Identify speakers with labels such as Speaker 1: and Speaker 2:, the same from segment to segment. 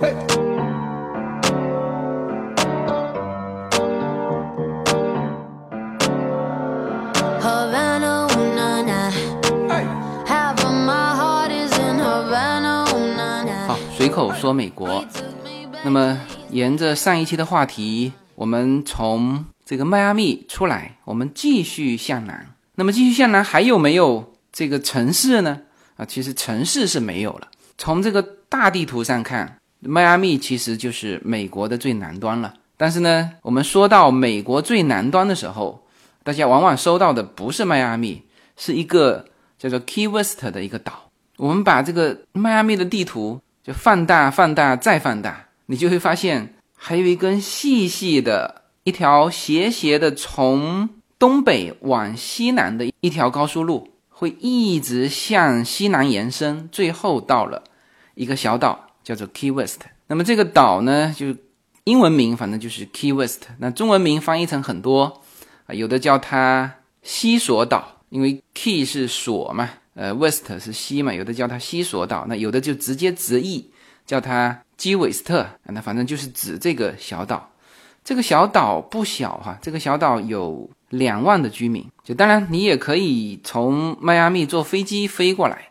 Speaker 1: 好，随口说美国。那么沿着上一期的话题，我们从这个迈阿密出来，我们继续向南。那么继续向南还有没有这个城市呢？啊，其实城市是没有了。从这个大地图上看，迈阿密其实就是美国的最南端了。但是呢，我们说到美国最南端的时候，大家往往收到的不是迈阿密，是一个叫做 Key West 的一个岛。我们把这个迈阿密的地图就放大、放大再放大，你就会发现还有一根细细的一条斜斜的从东北往西南的一条高速路，会一直向西南延伸，最后到了一个小岛，叫做 Key West。那么这个岛呢，就英文名反正就是 Key West，那中文名翻译成很多啊，有的叫它西索岛，因为 Key 是索嘛，呃，West 是西嘛，有的叫它西索岛，那有的就直接直译叫它基韦斯特，那反正就是指这个小岛。这个小岛不小哈，这个小岛有两万的居民。就当然你也可以从迈阿密坐飞机飞过来，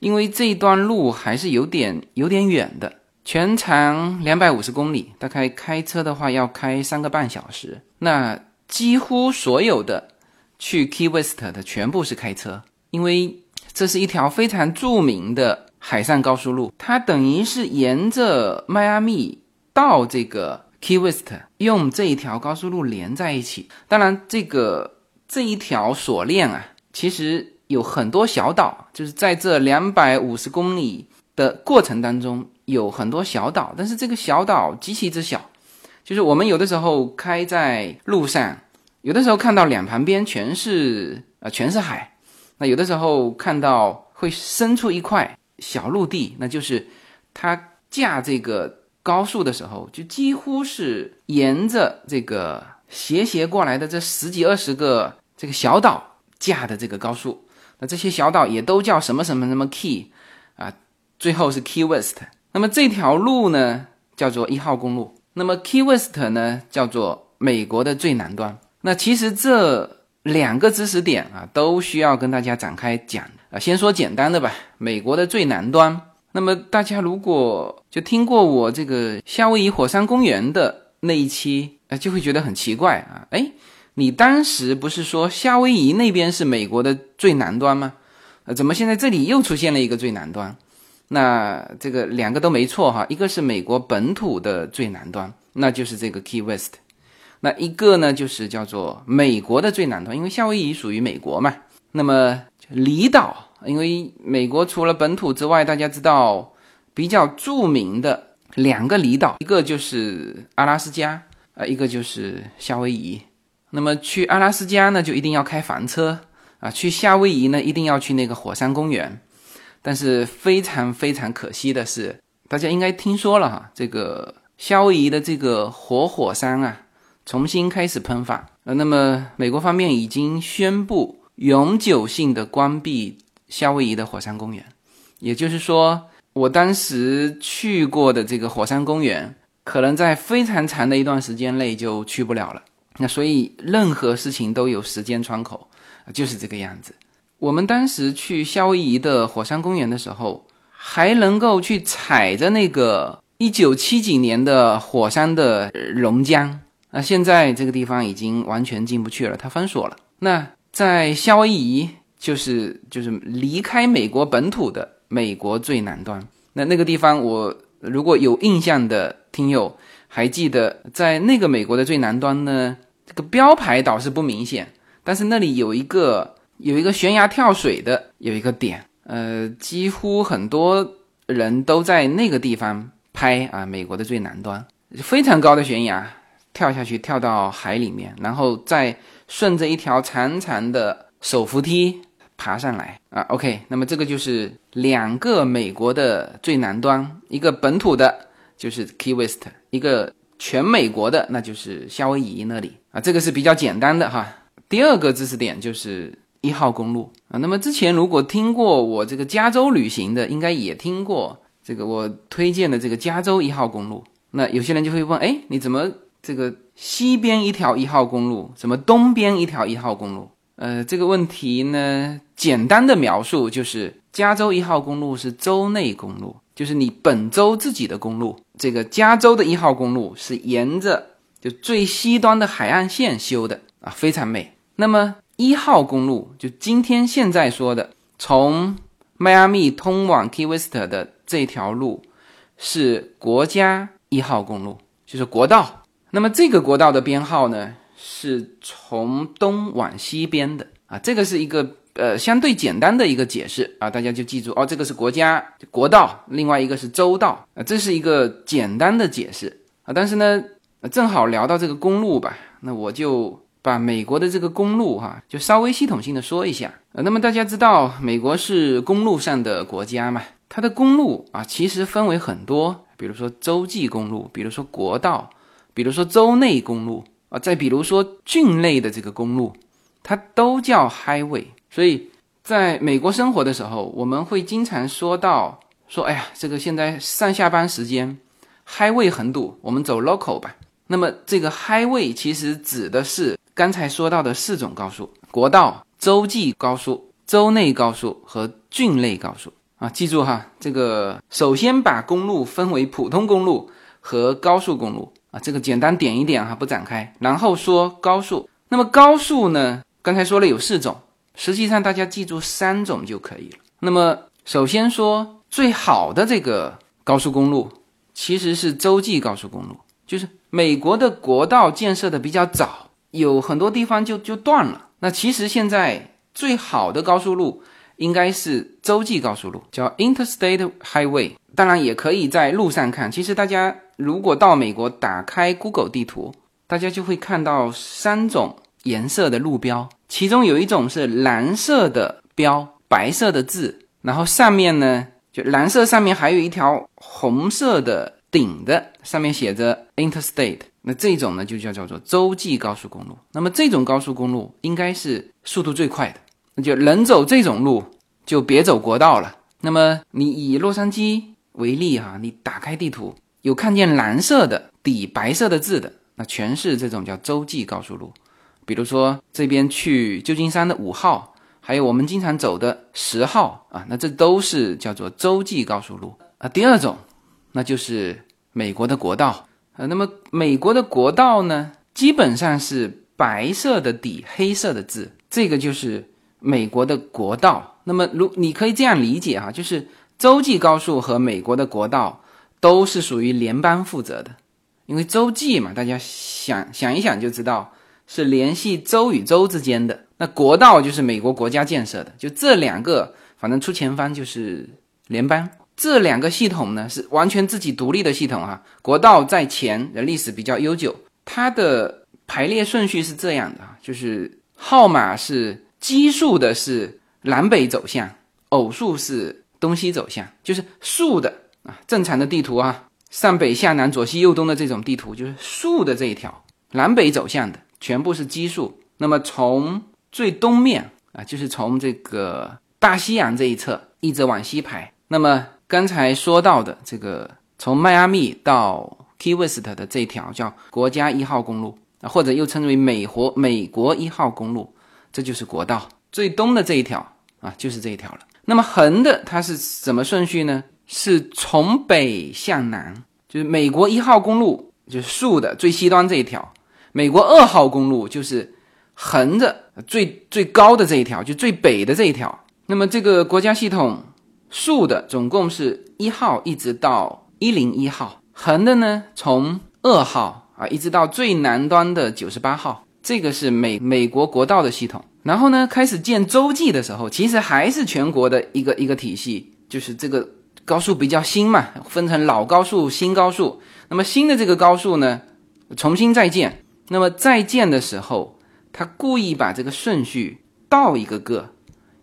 Speaker 1: 因为这一段路还是有点有点远的，全长两百五十公里，大概开车的话要开三个半小时。那几乎所有的去 Key West 的全部是开车，因为这是一条非常著名的海上高速路，它等于是沿着迈阿密到这个 Key West，用这一条高速路连在一起。当然，这个这一条锁链啊，其实有很多小岛，就是在这两百五十公里的过程当中有很多小岛，但是这个小岛极其之小，就是我们有的时候开在路上，有的时候看到两旁边全是呃全是海，那有的时候看到会伸出一块小陆地，那就是它架这个高速的时候，就几乎是沿着这个斜斜过来的这十几二十个这个小岛架的这个高速。那这些小岛也都叫什么什么什么 Key 啊，最后是 Key West。那么这条路呢叫做一号公路，那么 Key West 呢叫做美国的最南端。那其实这两个知识点啊，都需要跟大家展开讲啊。先说简单的吧，美国的最南端。那么大家如果就听过我这个夏威夷火山公园的那一期，呃，就会觉得很奇怪啊。哎，你当时不是说夏威夷那边是美国的最南端吗？呃，怎么现在这里又出现了一个最南端？那这个两个都没错哈，一个是美国本土的最南端，那就是这个 Key West。那一个呢，就是叫做美国的最南端，因为夏威夷属于美国嘛。那么离岛，因为美国除了本土之外，大家知道比较著名的两个离岛，一个就是阿拉斯加，呃，一个就是夏威夷。那么去阿拉斯加呢，就一定要开房车啊；去夏威夷呢，一定要去那个火山公园。但是非常非常可惜的是，大家应该听说了哈，这个夏威夷的这个活火山啊。重新开始喷发，呃，那么美国方面已经宣布永久性的关闭夏威夷的火山公园，也就是说，我当时去过的这个火山公园，可能在非常长的一段时间内就去不了了。那所以任何事情都有时间窗口，就是这个样子。我们当时去夏威夷的火山公园的时候，还能够去踩着那个一九七几年的火山的熔浆。那现在这个地方已经完全进不去了，它封锁了。那在夏威夷，就是就是离开美国本土的美国最南端。那那个地方，我如果有印象的听友还记得，在那个美国的最南端呢，这个标牌倒是不明显，但是那里有一个有一个悬崖跳水的有一个点，呃，几乎很多人都在那个地方拍啊，美国的最南端非常高的悬崖。跳下去，跳到海里面，然后再顺着一条长长的手扶梯爬上来啊。OK，那么这个就是两个美国的最南端，一个本土的，就是 Key West；一个全美国的，那就是夏威夷那里啊。这个是比较简单的哈。第二个知识点就是一号公路啊。那么之前如果听过我这个加州旅行的，应该也听过。这个我推荐的这个加州一号公路。那有些人就会问，哎，你怎么这个西边一条一号公路，怎么东边一条一号公路？呃，这个问题呢，简单的描述就是加州一号公路是州内公路，就是你本州自己的公路。这个加州的一号公路是沿着就最西端的海岸线修的啊，非常美。那么一号公路就今天现在说的，从迈阿密通往 Key West 的这条路是国家一号公路，就是国道。那么这个国道的编号呢？是从东往西边的啊，这个是一个呃相对简单的一个解释啊，大家就记住哦，这个是国家国道，另外一个是州道啊，这是一个简单的解释啊。但是呢，那正好聊到这个公路吧，那我就把美国的这个公路哈，就稍微系统性的说一下呃。那么大家知道，美国是公路上的国家嘛，它的公路啊，其实分为很多，比如说洲际公路，比如说国道，比如说州内公路。啊，再比如说郡内的这个公路，它都叫 highway。所以在美国生活的时候，我们会经常说到说，哎呀，这个现在上下班时间 highway 很堵，我们走 local 吧。那么这个 highway 其实指的是刚才说到的四种高速：国道、洲际高速、州内高速和郡内高速。啊，记住哈，这个首先把公路分为普通公路和高速公路。啊，这个简单点一点哈，不展开。然后说高速，那么高速呢？刚才说了有四种，实际上大家记住三种就可以了。那么首先说最好的这个高速公路，其实是洲际高速公路，就是美国的国道建设的比较早，有很多地方就就断了。那其实现在最好的高速路应该是洲际高速路，叫 Interstate Highway。当然也可以在路上看。其实大家如果到美国，打开 Google 地图，大家就会看到三种颜色的路标，其中有一种是蓝色的标，白色的字，然后上面呢，就蓝色上面还有一条红色的顶的，上面写着 Interstate。那这种呢就叫叫做洲际高速公路。那么这种高速公路应该是速度最快的，那就能走这种路，就别走国道了。那么你以洛杉矶。为例哈，你打开地图，有看见蓝色的底白色的字的，那全是这种叫洲际高速路。比如说这边去旧金山的五号，还有我们经常走的十号啊，那这都是叫做洲际高速路啊。第二种，那就是美国的国道呃。那么美国的国道呢，基本上是白色的底黑色的字，这个就是美国的国道。那么如你可以这样理解哈，就是。洲际高速和美国的国道都是属于联邦负责的，因为洲际嘛，大家想想一想就知道是联系州与州之间的。那国道就是美国国家建设的，就这两个，反正出前方就是联邦。这两个系统呢是完全自己独立的系统啊。国道在前，的历史比较悠久，它的排列顺序是这样的啊，就是号码是奇数的是南北走向，偶数是。东西走向就是竖的啊，正常的地图啊，上北下南左西右东的这种地图就是竖的这一条，南北走向的全部是奇数。那么从最东面啊，就是从这个大西洋这一侧一直往西排。那么刚才说到的这个从迈阿密到 Key West 的这条叫国家一号公路啊，或者又称为美国美国一号公路，这就是国道最东的这一条啊，就是这一条了。那么横的它是什么顺序呢？是从北向南，就是美国一号公路就是竖的最西端这一条，美国二号公路就是横着最最高的这一条，就最北的这一条。那么这个国家系统竖的总共是一号一直到一零一号，横的呢从二号啊一直到最南端的九十八号，这个是美美国国道的系统。然后呢，开始建洲际的时候，其实还是全国的一个一个体系，就是这个高速比较新嘛，分成老高速、新高速。那么新的这个高速呢，重新再建。那么再建的时候，他故意把这个顺序倒一个个，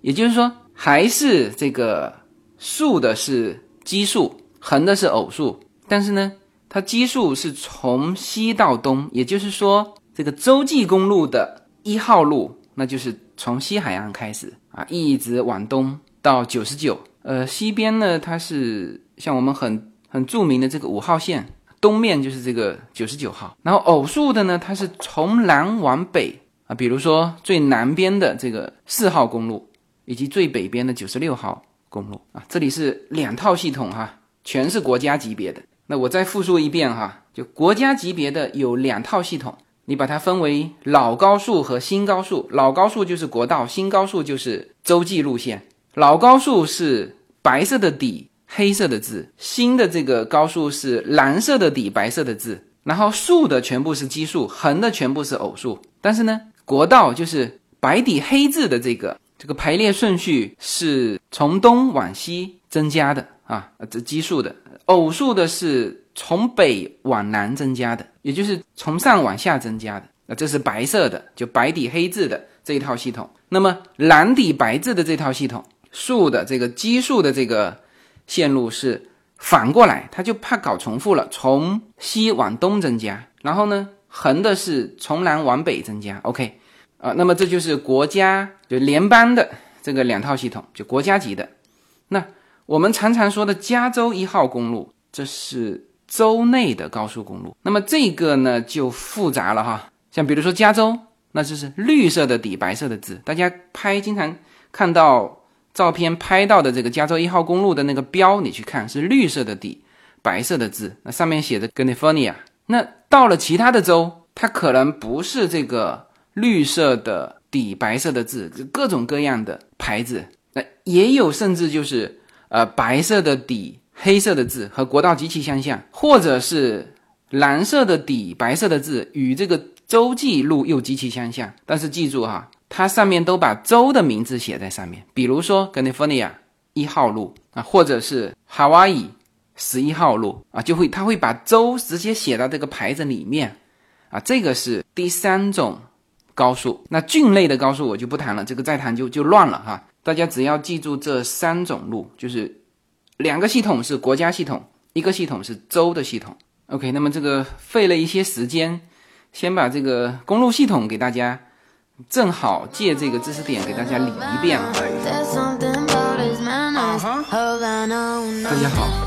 Speaker 1: 也就是说，还是这个竖的是奇数，横的是偶数，但是呢，它奇数是从西到东，也就是说，这个洲际公路的一号路。那就是从西海岸开始啊，一直往东到九十九。呃，西边呢，它是像我们很很著名的这个五号线，东面就是这个九十九号。然后偶数的呢，它是从南往北啊，比如说最南边的这个四号公路，以及最北边的九十六号公路啊，这里是两套系统哈，全是国家级别的。那我再复述一遍哈，就国家级别的有两套系统，你把它分为老高速和新高速。老高速就是国道，新高速就是洲际路线。老高速是白色的底，黑色的字；新的这个高速是蓝色的底，白色的字。然后竖的全部是奇数，横的全部是偶数。但是呢，国道就是白底黑字的这个这个排列顺序是从东往西增加的啊，这奇数的。偶数的是从北往南增加的，也就是从上往下增加的。那这是白色的，就白底黑字的这一套系统。那么蓝底白字的这套系统，数的这个奇数的这个线路是反过来，他就怕搞重复了，从西往东增加。然后呢，横的是从南往北增加。OK，啊，那么这就是国家就联邦的这个两套系统，就国家级的。那。我们常常说的加州一号公路，这是州内的高速公路。那么这个呢就复杂了哈，像比如说加州，那就是绿色的底，白色的字。大家拍经常看到照片拍到的这个加州一号公路的那个标，你去看是绿色的底，白色的字，那上面写着 California。那到了其他的州，它可能不是这个绿色的底，白色的字，各种各样的牌子。那也有甚至就是。呃，白色的底，黑色的字和国道极其相像，或者是蓝色的底，白色的字与这个洲际路又极其相像。但是记住哈，它上面都把州的名字写在上面，比如说 California 一号路啊，或者是 Hawaii 十一号路啊，就会它会把州直接写到这个牌子里面啊。这个是第三种高速。那郡类的高速我就不谈了，这个再谈就就乱了哈。大家只要记住这三种路，就是两个系统是国家系统，一个系统是州的系统。OK，那么这个费了一些时间，先把这个公路系统给大家，正好借这个知识点给大家理一遍啊。大家好，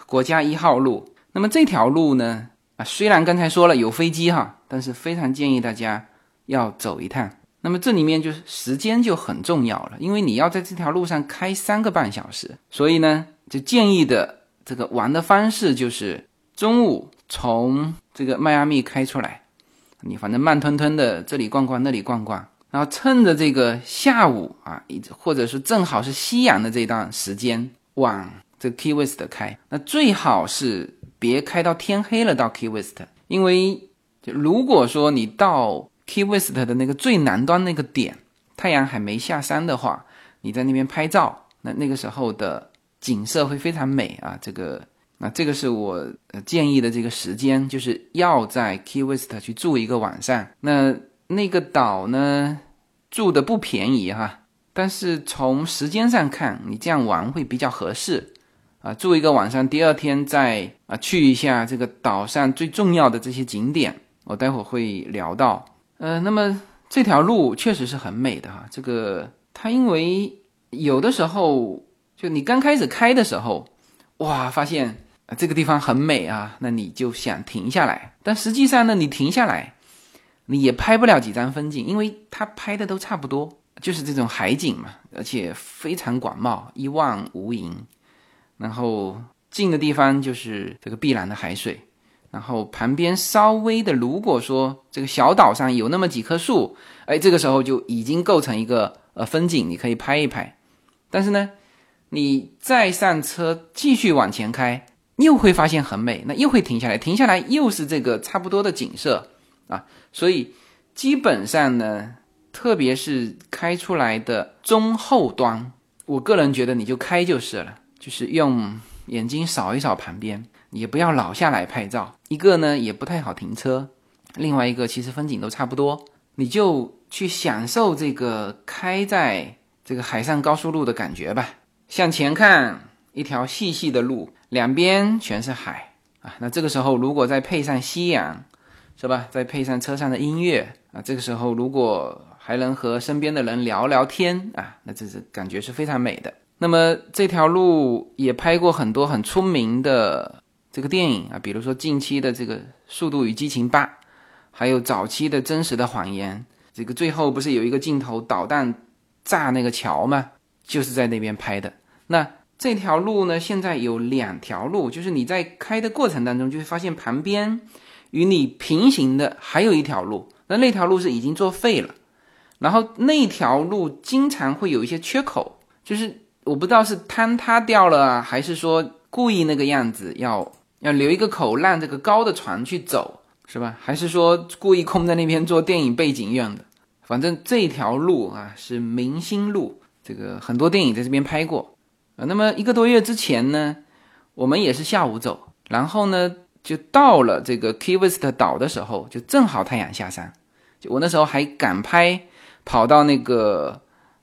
Speaker 1: 国家一号路，那么这条路呢？啊，虽然刚才说了有飞机哈，但是非常建议大家。要走一趟，那么这里面就是时间就很重要了，因为你要在这条路上开三个半小时，所以呢，就建议的这个玩的方式就是中午从这个迈阿密开出来，你反正慢吞吞的这里逛逛那里逛逛，然后趁着这个下午啊，或者是正好是夕阳的这段时间往这 Key West 开，那最好是别开到天黑了到 Key West，因为就如果说你到 Key West 的那个最南端那个点，太阳还没下山的话，你在那边拍照，那那个时候的景色会非常美啊。这个，那这个是我建议的这个时间，就是要在 Key West 去住一个晚上。那那个岛呢，住的不便宜哈，但是从时间上看，你这样玩会比较合适啊。住一个晚上，第二天再啊去一下这个岛上最重要的这些景点，我待会儿会聊到。呃，那么这条路确实是很美的哈。这个它因为有的时候就你刚开始开的时候，哇，发现啊这个地方很美啊，那你就想停下来。但实际上呢，你停下来，你也拍不了几张风景，因为它拍的都差不多，就是这种海景嘛，而且非常广袤，一望无垠。然后近的地方就是这个碧蓝的海水，然后旁边稍微的，如果说这个小岛上有那么几棵树，哎，这个时候就已经构成一个呃风景，你可以拍一拍。但是呢，你再上车继续往前开，又会发现很美，那又会停下来，停下来又是这个差不多的景色啊。所以基本上呢，特别是开出来的中后端，我个人觉得你就开就是了，就是用眼睛扫一扫旁边。也不要老下来拍照，一个呢也不太好停车，另外一个其实风景都差不多，你就去享受这个开在这个海上高速路的感觉吧。向前看，一条细细的路，两边全是海啊。那这个时候如果再配上夕阳，是吧？再配上车上的音乐啊，这个时候如果还能和身边的人聊聊天啊，那这是感觉是非常美的。那么这条路也拍过很多很出名的。这个电影啊，比如说近期的这个《速度与激情八》，还有早期的《真实的谎言》，这个最后不是有一个镜头导弹炸那个桥吗？就是在那边拍的。那这条路呢，现在有两条路，就是你在开的过程当中就会发现旁边与你平行的还有一条路，那那条路是已经作废了，然后那条路经常会有一些缺口，就是我不知道是坍塌掉了，还是说故意那个样子要。要留一个口让这个高的船去走，是吧？还是说故意空在那边做电影背景用的？反正这条路啊是明星路，这个很多电影在这边拍过啊。那么一个多月之前呢，我们也是下午走，然后呢就到了这个 Key West 岛的时候，就正好太阳下山。就我那时候还赶拍，跑到那个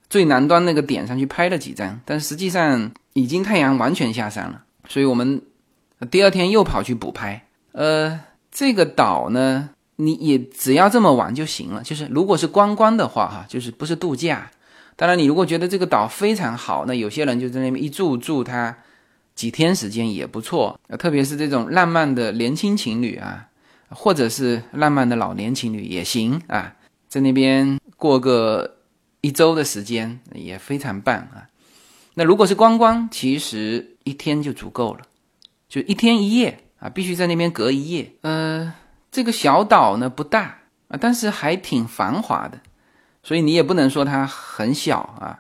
Speaker 1: 最南端那个点上去拍了几张，但实际上已经太阳完全下山了，所以我们。第二天又跑去补拍，呃，这个岛呢，你也只要这么玩就行了。就是如果是观光的话，哈，就是不是度假。当然，你如果觉得这个岛非常好，那有些人就在那边一住住它几天时间也不错。特别是这种浪漫的年轻情侣啊，或者是浪漫的老年情侣也行啊，在那边过个一周的时间也非常棒啊。那如果是观光，其实一天就足够了。就一天一夜啊，必须在那边隔一夜。呃，这个小岛呢不大啊，但是还挺繁华的，所以你也不能说它很小啊。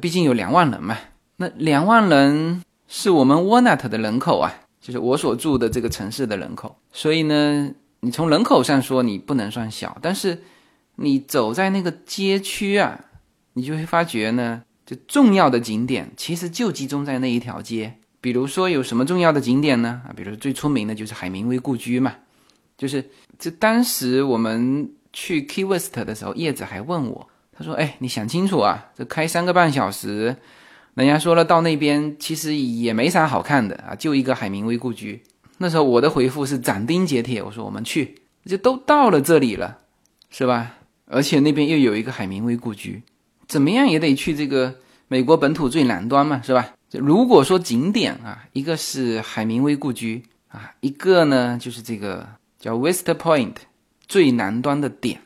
Speaker 1: 毕竟有两万人嘛。那两万人是我们 Walnut 的人口啊，就是我所住的这个城市的人口。所以呢，你从人口上说你不能算小，但是你走在那个街区啊，你就会发觉呢，就重要的景点其实就集中在那一条街。比如说有什么重要的景点呢？啊，比如说最出名的就是海明威故居嘛，就是这当时我们去 Key West 的时候，叶子还问我，他说：“哎，你想清楚啊，这开三个半小时，人家说了到那边其实也没啥好看的啊，就一个海明威故居。”那时候我的回复是斩钉截铁，我说：“我们去，就都到了这里了，是吧？而且那边又有一个海明威故居，怎么样也得去这个美国本土最南端嘛，是吧？”如果说景点啊，一个是海明威故居啊，一个呢就是这个叫 West Point 最南端的点，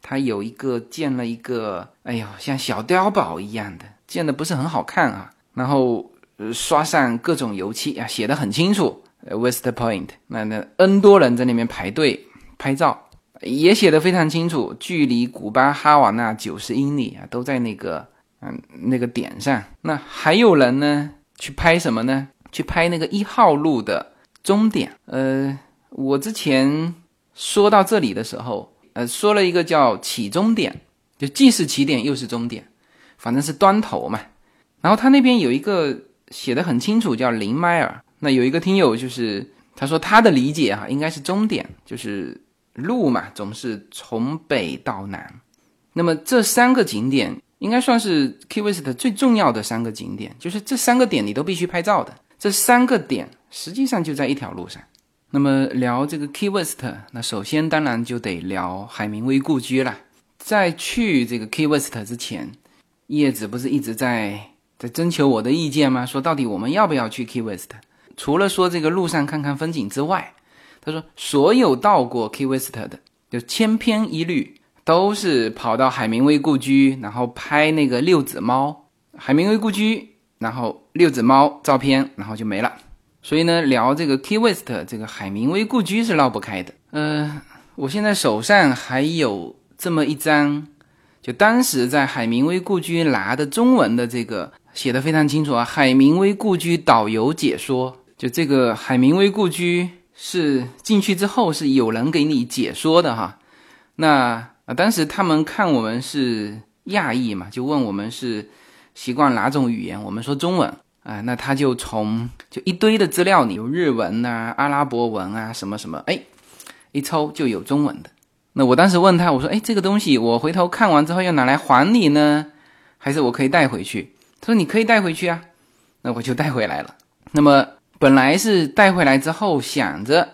Speaker 1: 它有一个建了一个，哎呦，像小碉堡一样的，建的不是很好看啊。然后刷上各种油漆啊，写的很清楚，West Point。那那 N 多人在那边排队拍照，也写的非常清楚，距离古巴哈瓦那九十英里啊，都在那个。嗯，那个点上，那还有人呢？去拍什么呢？去拍那个一号路的终点。呃，我之前说到这里的时候，呃，说了一个叫起终点，就既是起点又是终点，反正是端头嘛。然后他那边有一个写的很清楚，叫零迈尔。那有一个听友就是他说他的理解哈，应该是终点，就是路嘛，总是从北到南。那么这三个景点。应该算是 Key West 最重要的三个景点，就是这三个点你都必须拍照的。这三个点实际上就在一条路上。那么聊这个 Key West，那首先当然就得聊海明威故居了。在去这个 Key West 之前，叶子不是一直在在征求我的意见吗？说到底我们要不要去 Key West？除了说这个路上看看风景之外，他说所有到过 Key West 的就千篇一律。都是跑到海明威故居，然后拍那个六子猫。海明威故居，然后六子猫照片，然后就没了。所以呢，聊这个 Key West 这个海明威故居是绕不开的。呃，我现在手上还有这么一张，就当时在海明威故居拿的中文的这个写的非常清楚啊，海明威故居导游解说。就这个海明威故居是进去之后是有人给你解说的哈。那啊，当时他们看我们是亚裔嘛，就问我们是习惯哪种语言，我们说中文。啊，那他就从就一堆的资料里有日文啊、阿拉伯文啊什么什么，哎，一抽就有中文的。那我当时问他，我说，哎，这个东西我回头看完之后要拿来还你呢，还是我可以带回去？他说你可以带回去啊。那我就带回来了。那么本来是带回来之后想着，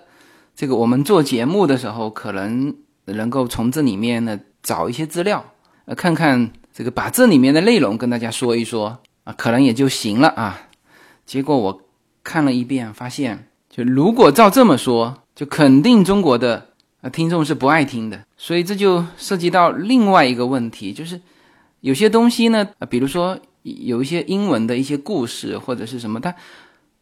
Speaker 1: 这个我们做节目的时候可能能够从这里面呢找一些资料，呃，看看这个把这里面的内容跟大家说一说。啊，可能也就行了啊。结果我看了一遍，发现就如果照这么说，就肯定中国的啊听众是不爱听的。所以这就涉及到另外一个问题，就是有些东西呢，比如说有一些英文的一些故事或者是什么，它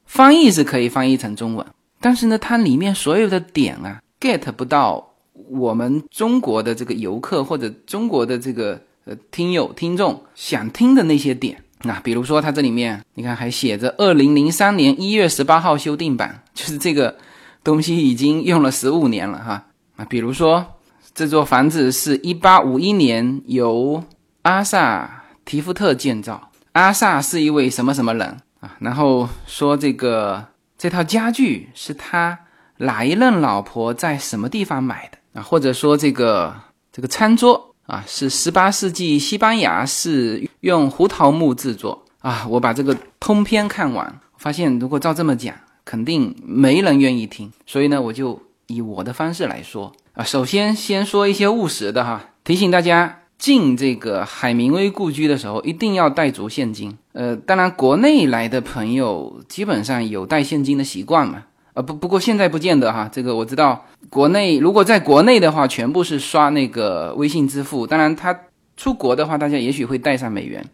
Speaker 1: 翻译是可以翻译成中文，但是呢，它里面所有的点啊，get 不到我们中国的这个游客或者中国的这个呃听友听众想听的那些点。那比如说，它这里面你看还写着二零零三年一月十八号修订版，就是这个东西已经用了十五年了哈。啊，比如说这座房子是一八五一年由阿萨提夫特建造，阿萨是一位什么什么人然后说这个这套家具是他哪一任老婆在什么地方买的啊？或者说这个这个餐桌。啊，是十八世纪西班牙是用胡桃木制作啊！我把这个通篇看完，发现如果照这么讲，肯定没人愿意听。所以呢，我就以我的方式来说啊。首先，先说一些务实的哈，提醒大家进这个海明威故居的时候，一定要带足现金。呃，当然，国内来的朋友基本上有带现金的习惯嘛。啊不不过现在不见得哈，这个我知道，国内如果在国内的话，全部是刷那个微信支付。当然，他出国的话，大家也许会带上美元。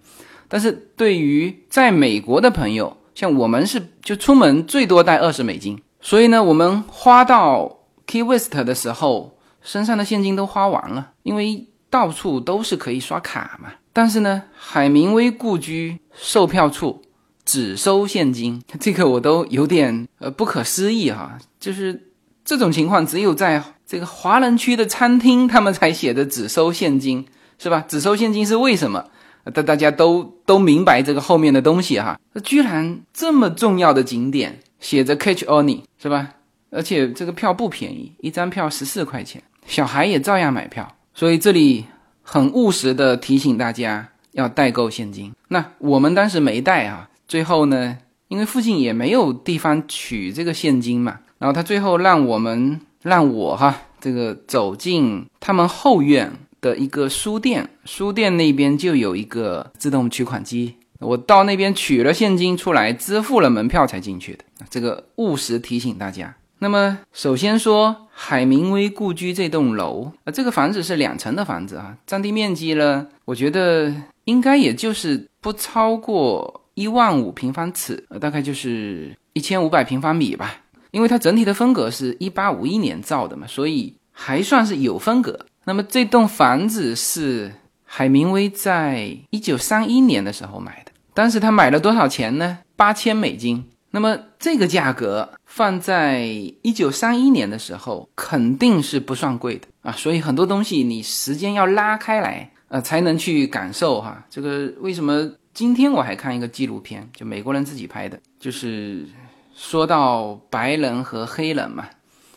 Speaker 1: 但是对于在美国的朋友，像我们是就出门最多带二十美金，所以呢，我们花到 Key West 的时候，身上的现金都花完了，因为到处都是可以刷卡嘛。但是呢，海明威故居售票处。只收现金，这个我都有点呃不可思议哈。就是这种情况，只有在这个华人区的餐厅，他们才写的只收现金，是吧？只收现金是为什么？大大家都都明白这个后面的东西哈。那居然这么重要的景点写着 catch only，是吧？而且这个票不便宜，一张票十四块钱，小孩也照样买票。所以这里很务实的提醒大家要带够现金。那我们当时没带啊。最后呢，因为附近也没有地方取这个现金嘛，然后他最后让我们让我哈这个走进他们后院的一个书店，书店那边就有一个自动取款机，我到那边取了现金出来，支付了门票才进去的。这个务实提醒大家。那么首先说海明威故居这栋楼啊，这个房子是两层的房子啊，占地面积呢，我觉得应该也就是不超过。一万五平方尺，呃，大概就是一千五百平方米吧。因为它整体的风格是一八五一年造的嘛，所以还算是有风格。那么这栋房子是海明威在一九三一年的时候买的，当时他买了多少钱呢？八千美金。那么这个价格放在一九三一年的时候肯定是不算贵的啊。所以很多东西你时间要拉开来，呃，才能去感受哈。这个为什么？今天我还看一个纪录片，就美国人自己拍的，就是说到白人和黑人嘛，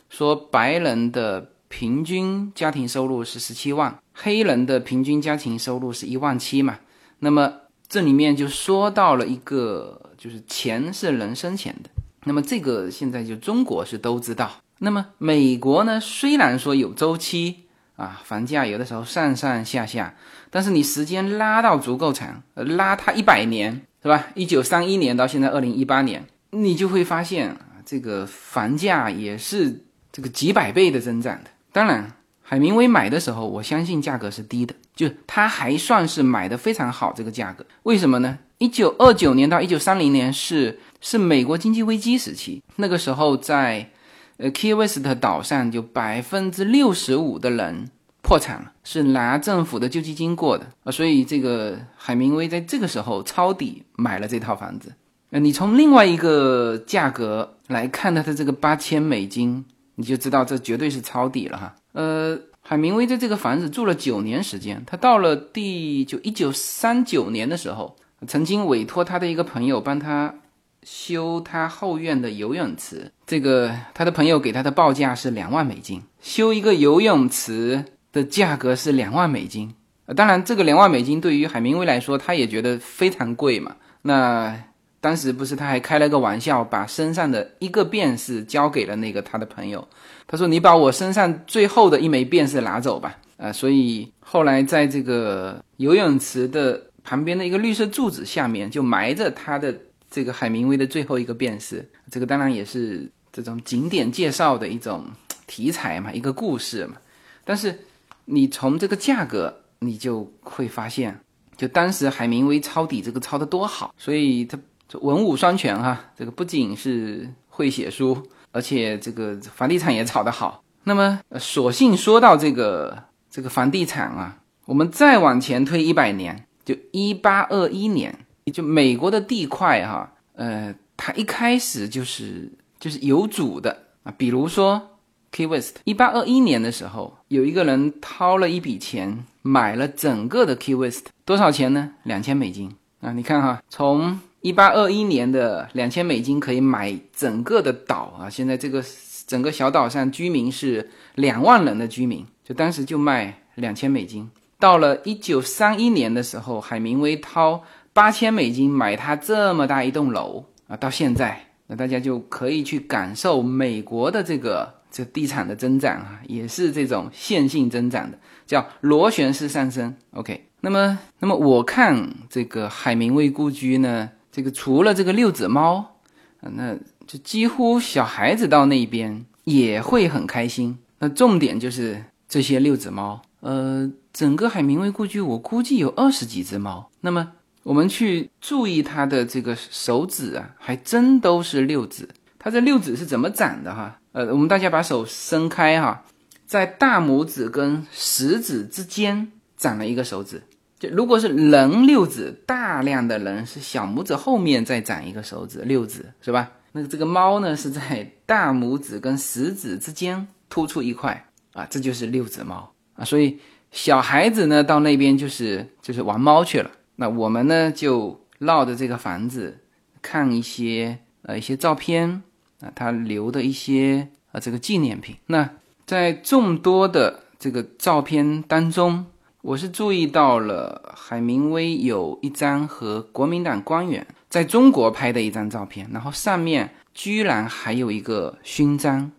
Speaker 1: 说白人的平均家庭收入是十七万，黑人的平均家庭收入是一万七嘛。那么这里面就说到了一个，就是钱是人生钱的。那么这个现在就中国是都知道。那么美国呢，虽然说有周期。啊，房价有的时候上上下下，但是你时间拉到足够长，拉它一百年，是吧？一九三一年到现在二零一八年，你就会发现啊，这个房价也是这个几百倍的增长的。当然，海明威买的时候，我相信价格是低的，就他还算是买的非常好这个价格。为什么呢？一九二九年到一九三零年是是美国经济危机时期，那个时候在呃 Key West 岛上就百分之六十五的人破产了，是拿政府的救济金过的啊，所以这个海明威在这个时候抄底买了这套房子。呃，你从另外一个价格来看它的这个八千美金，你就知道这绝对是抄底了哈。呃。海明威在这个房子住了九年时间，他到了第就一九三九年的时候，曾经委托他的一个朋友帮他修他后院的游泳池。这个他的朋友给他的报价是两万美金，修一个游泳池的价格是两万美金。当然，这个两万美金对于海明威来说，他也觉得非常贵嘛。那。当时不是他还开了个玩笑，把身上的一个便士交给了那个他的朋友。他说：“你把我身上最后的一枚便士拿走吧。”啊，所以后来在这个游泳池的旁边的一个绿色柱子下面，就埋着他的这个海明威的最后一个便士。这个当然也是这种景点介绍的一种题材嘛，一个故事嘛。但是你从这个价格，你就会发现，就当时海明威抄底这个抄的多好，所以他。文武双全哈，这个不仅是会写书，而且这个房地产也炒得好。那么，索性说到这个这个房地产啊，我们再往前推一百年，就一八二一年，就美国的地块哈，呃，它一开始就是就是有主的啊，比如说 Key West，一八二一年的时候，有一个人掏了一笔钱买了整个的 Key West，多少钱呢？两千美金啊！你看哈，从一八二一年的两千美金可以买整个的岛啊！现在这个整个小岛上居民是两万人的居民，就当时就卖两千美金。到了一九三一年的时候，海明威掏八千美金买他这么大一栋楼啊！到现在，那大家就可以去感受美国的这个这地产的增长啊，也是这种线性增长的，叫螺旋式上升。OK，那么那么我看这个海明威故居呢？这个除了这个六子猫，那就几乎小孩子到那边也会很开心。那重点就是这些六子猫，呃，整个海明威故居我估计有二十几只猫。那么我们去注意它的这个手指啊，还真都是六指。它这六指是怎么长的哈？呃，我们大家把手伸开哈，在大拇指跟食指之间长了一个手指。就如果是人六指，大量的人是小拇指后面再长一个手指，六指是吧？那这个猫呢是在大拇指跟食指之间突出一块啊，这就是六指猫啊。所以小孩子呢到那边就是就是玩猫去了。那我们呢就绕着这个房子看一些呃一些照片啊，他留的一些啊这个纪念品。那在众多的这个照片当中。我是注意到了海明威有一张和国民党官员在中国拍的一张照片，然后上面居然还有一个勋章，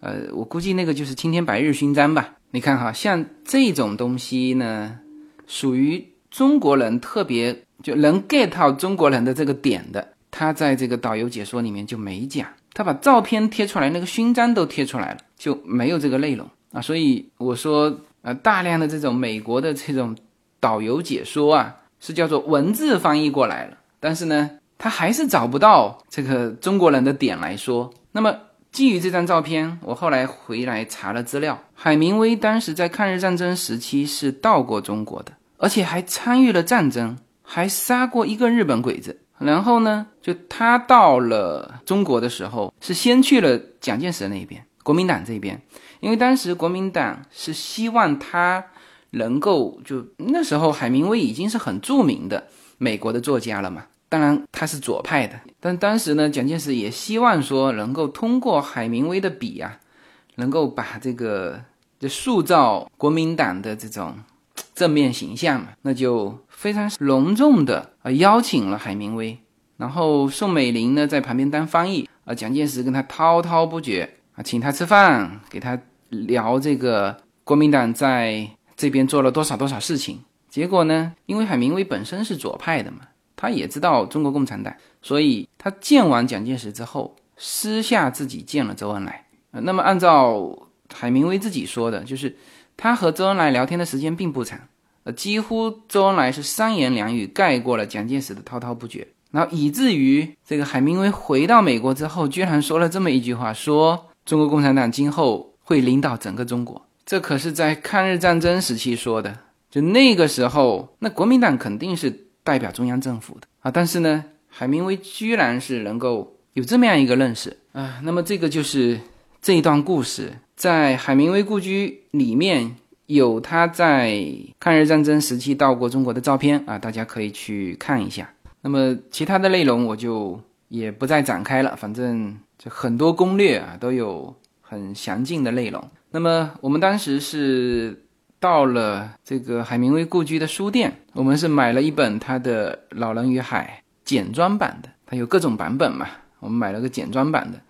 Speaker 1: 呃，我估计那个就是青天白日勋章吧。你看哈，像这种东西呢，属于中国人特别就能 get 到中国人的这个点的，他在这个导游解说里面就没讲，他把照片贴出来，那个勋章都贴出来了，就没有这个内容啊。所以我说。呃，大量的这种美国的这种导游解说啊，是叫做文字翻译过来了，但是呢，他还是找不到这个中国人的点来说。那么，基于这张照片，我后来回来查了资料，海明威当时在抗日战争时期是到过中国的，而且还参与了战争，还杀过一个日本鬼子。然后呢，就他到了中国的时候，是先去了蒋介石那边，国民党这边。因为当时国民党是希望他能够就那时候海明威已经是很著名的美国的作家了嘛，当然他是左派的，但当时呢蒋介石也希望说能够通过海明威的笔啊，能够把这个就塑造国民党的这种正面形象嘛，那就非常隆重的啊邀请了海明威，然后宋美龄呢在旁边当翻译啊，蒋介石跟他滔滔不绝啊，请他吃饭，给他。聊这个国民党在这边做了多少多少事情，结果呢？因为海明威本身是左派的嘛，他也知道中国共产党，所以他见完蒋介石之后，私下自己见了周恩来。那么按照海明威自己说的，就是他和周恩来聊天的时间并不长，呃，几乎周恩来是三言两语盖过了蒋介石的滔滔不绝，然后以至于这个海明威回到美国之后，居然说了这么一句话：说中国共产党今后会领导整个中国。这可是在抗日战争时期说的，就那个时候，那国民党肯定是代表中央政府的啊。但是呢，海明威居然是能够有这么样一个认识啊。那么这个就是这一段故事，在海明威故居里面有他在抗日战争时期到过中国的照片啊，大家可以去看一下。那么其他的内容我就也不再展开了，反正就很多攻略啊都有很详尽的内容。那么我们当时是到了这个海明威故居的书店，我们是买了一本他的《老人与海》简装版的，它有各种版本嘛，我们买了个简装版的。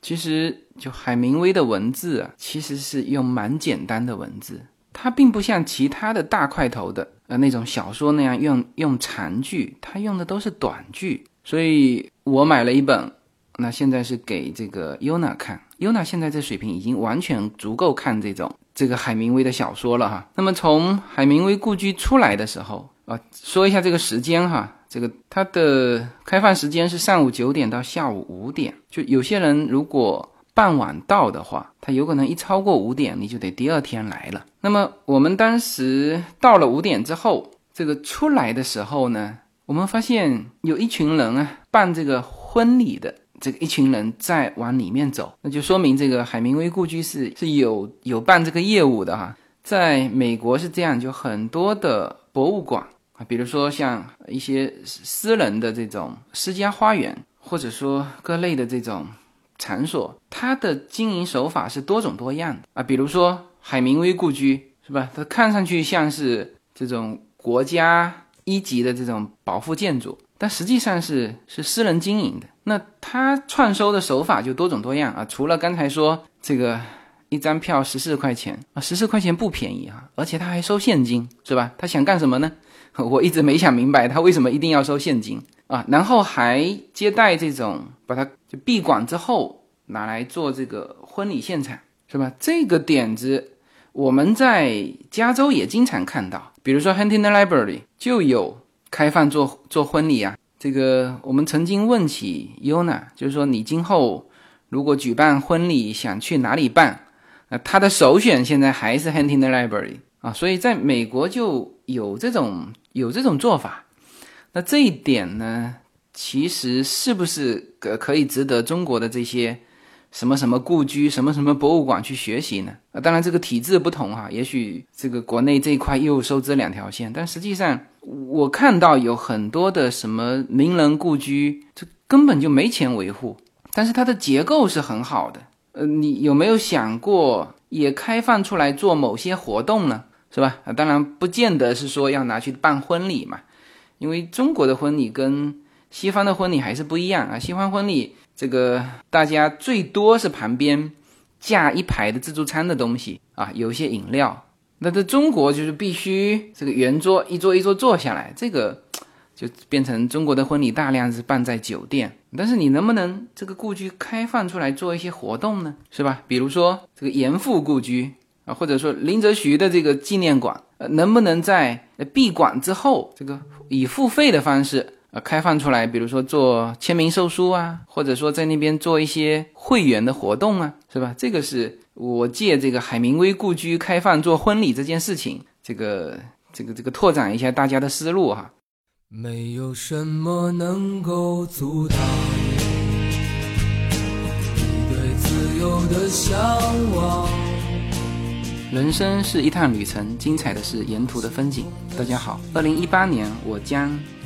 Speaker 1: 其实就海明威的文字啊，其实是用蛮简单的文字，它并不像其他的大块头的呃那种小说那样用用长句，它用的都是短句。所以我买了一本，那现在是给这个优娜看。优娜现在这水平已经完全足够看这种这个海明威的小说了哈。那么从海明威故居出来的时候啊，说一下这个时间哈，这个它的开放时间是上午九点到下午五点。就有些人如果傍晚到的话，他有可能一超过五点，你就得第二天来了。那么我们当时到了五点之后，这个出来的时候呢，我们发现有一群人啊办这个婚礼的。这个一群人在往里面走，那就说明这个海明威故居是是有有办这个业务的哈。在美国是这样，就很多的博物馆啊，比如说像一些私人的这种私家花园，或者说各类的这种场所，它的经营手法是多种多样的啊。比如说海明威故居是吧？它看上去像是这种国家一级的这种保护建筑。但实际上是是私人经营的，那他创收的手法就多种多样啊。除了刚才说这个一张票十四块钱啊，十四块钱不便宜啊，而且他还收现金，是吧？他想干什么呢？我一直没想明白他为什么一定要收现金啊。然后还接待这种，把它就闭馆之后拿来做这个婚礼现场，是吧？这个点子我们在加州也经常看到，比如说 Huntington Library 就有。开放做做婚礼啊，这个我们曾经问起 Yuna，就是说你今后如果举办婚礼，想去哪里办？那他的首选现在还是 Huntington Library 啊，所以在美国就有这种有这种做法。那这一点呢，其实是不是可可以值得中国的这些？什么什么故居，什么什么博物馆去学习呢？啊，当然这个体制不同哈，也许这个国内这一块又收支两条线，但实际上我看到有很多的什么名人故居，这根本就没钱维护，但是它的结构是很好的。呃，你有没有想过也开放出来做某些活动呢？是吧？啊，当然不见得是说要拿去办婚礼嘛，因为中国的婚礼跟西方的婚礼还是不一样啊，西方婚礼。这个大家最多是旁边架一排的自助餐的东西啊，有一些饮料。那在中国就是必须这个圆桌一桌一桌坐下来，这个 就变成中国的婚礼大量是办在酒店。但是你能不能这个故居开放出来做一些活动呢？是吧？比如说这个严复故居啊，或者说林则徐的这个纪念馆，呃，能不能在闭馆之后，这个以付费的方式？呃，开放出来，比如说做签名售书啊，或者说在那边做一些会员的活动啊，是吧？这个是我借这个海明威故居开放做婚礼这件事情，这个这个这个拓展一下大家的思路哈。没有什么能够阻挡你对自由的向往。人生是一趟旅程，精彩的是沿途的风景。大家好，二零一八年我将。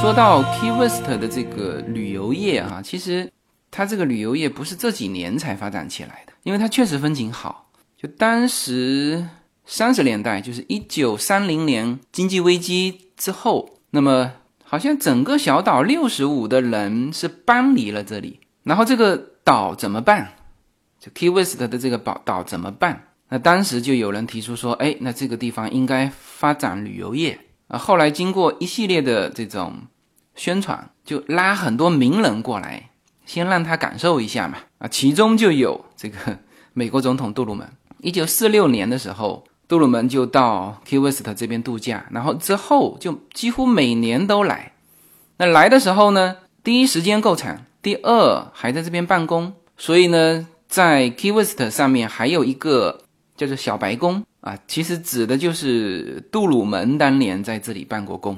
Speaker 1: 说到 Key West 的这个旅游业啊，其实它这个旅游业不是这几年才发展起来的，因为它确实风景好。就当时三十年代，就是一九三零年经济危机之后，那么好像整个小岛六十五的人是搬离了这里，然后这个岛怎么办？就 Key West 的这个岛岛怎么办？那当时就有人提出说，哎，那这个地方应该发展旅游业啊。后来经过一系列的这种宣传，就拉很多名人过来，先让他感受一下嘛。啊，其中就有这个美国总统杜鲁门。一九四六年的时候，杜鲁门就到 Key West 这边度假，然后之后就几乎每年都来。那来的时候呢，第一时间够长，第二还在这边办公，所以呢，在 Key West 上面还有一个。叫做小白宫啊，其实指的就是杜鲁门当年在这里办过工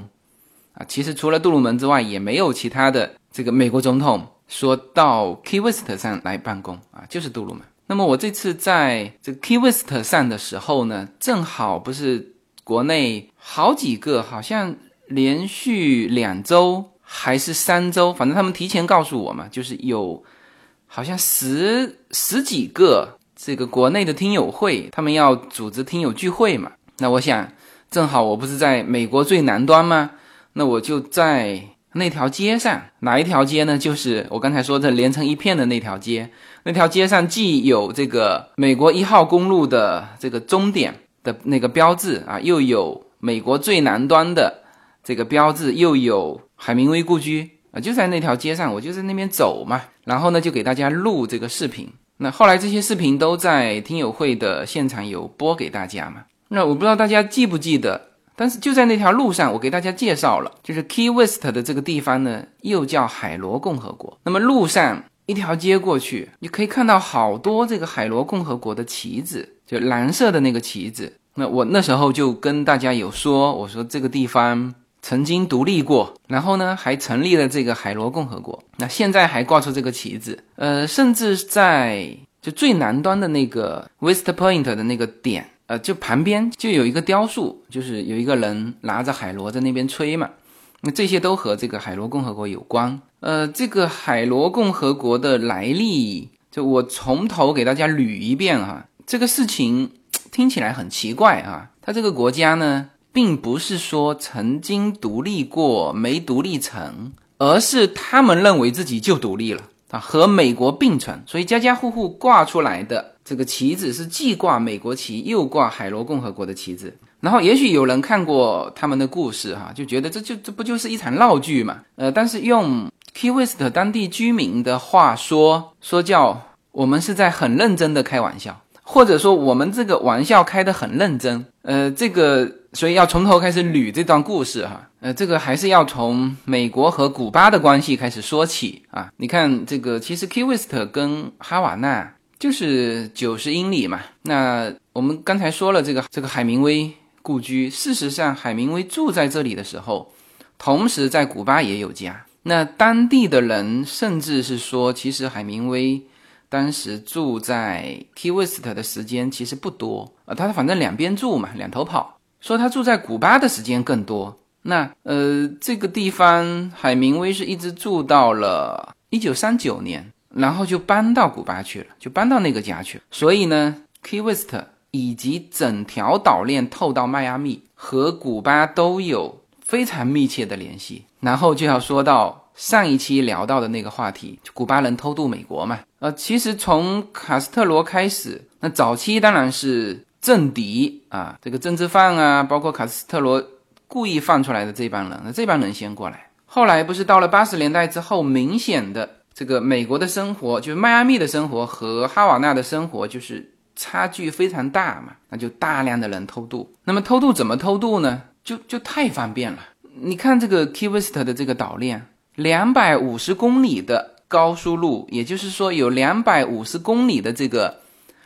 Speaker 1: 啊。其实除了杜鲁门之外，也没有其他的这个美国总统说到 Key West 上来办公啊，就是杜鲁门。那么我这次在这个 Key West 上的时候呢，正好不是国内好几个，好像连续两周还是三周，反正他们提前告诉我嘛，就是有好像十十几个。这个国内的听友会，他们要组织听友聚会嘛？那我想，正好我不是在美国最南端吗？那我就在那条街上，哪一条街呢？就是我刚才说的连成一片的那条街。那条街上既有这个美国一号公路的这个终点的那个标志啊，又有美国最南端的这个标志，又有海明威故居啊，就在那条街上，我就在那边走嘛。然后呢，就给大家录这个视频。那后来这些视频都在听友会的现场有播给大家嘛？那我不知道大家记不记得，但是就在那条路上，我给大家介绍了，就是 Key West 的这个地方呢，又叫海螺共和国。那么路上一条街过去，你可以看到好多这个海螺共和国的旗子，就蓝色的那个旗子。那我那时候就跟大家有说，我说这个地方。曾经独立过，然后呢，还成立了这个海螺共和国。那现在还挂出这个旗子，呃，甚至在就最南端的那个 West Point 的那个点，呃，就旁边就有一个雕塑，就是有一个人拿着海螺在那边吹嘛。那这些都和这个海螺共和国有关。呃，这个海螺共和国的来历，就我从头给大家捋一遍哈。这个事情听起来很奇怪啊，它这个国家呢？并不是说曾经独立过没独立成，而是他们认为自己就独立了啊，和美国并存。所以家家户户挂出来的这个旗子是既挂美国旗又挂海螺共和国的旗子。然后也许有人看过他们的故事哈，就觉得这就这不就是一场闹剧嘛？呃，但是用 Key West 当地居民的话说，说叫我们是在很认真的开玩笑，或者说我们这个玩笑开得很认真。呃，这个。所以要从头开始捋这段故事哈，呃，这个还是要从美国和古巴的关系开始说起啊。你看这个，其实 Key West 跟哈瓦那就是九十英里嘛。那我们刚才说了这个这个海明威故居，事实上海明威住在这里的时候，同时在古巴也有家。那当地的人甚至是说，其实海明威当时住在 Key West 的时间其实不多啊，他反正两边住嘛，两头跑。说他住在古巴的时间更多。那呃，这个地方海明威是一直住到了一九三九年，然后就搬到古巴去了，就搬到那个家去了。所以呢，Key West 以及整条岛链透到迈阿密和古巴都有非常密切的联系。然后就要说到上一期聊到的那个话题，古巴人偷渡美国嘛。呃，其实从卡斯特罗开始，那早期当然是。政敌啊，这个政治犯啊，包括卡斯特罗故意放出来的这帮人，那这帮人先过来。后来不是到了八十年代之后，明显的这个美国的生活，就是迈阿密的生活和哈瓦那的生活，就是差距非常大嘛，那就大量的人偷渡。那么偷渡怎么偷渡呢？就就太方便了。你看这个 Key West 的这个岛链，两百五十公里的高速路，也就是说有两百五十公里的这个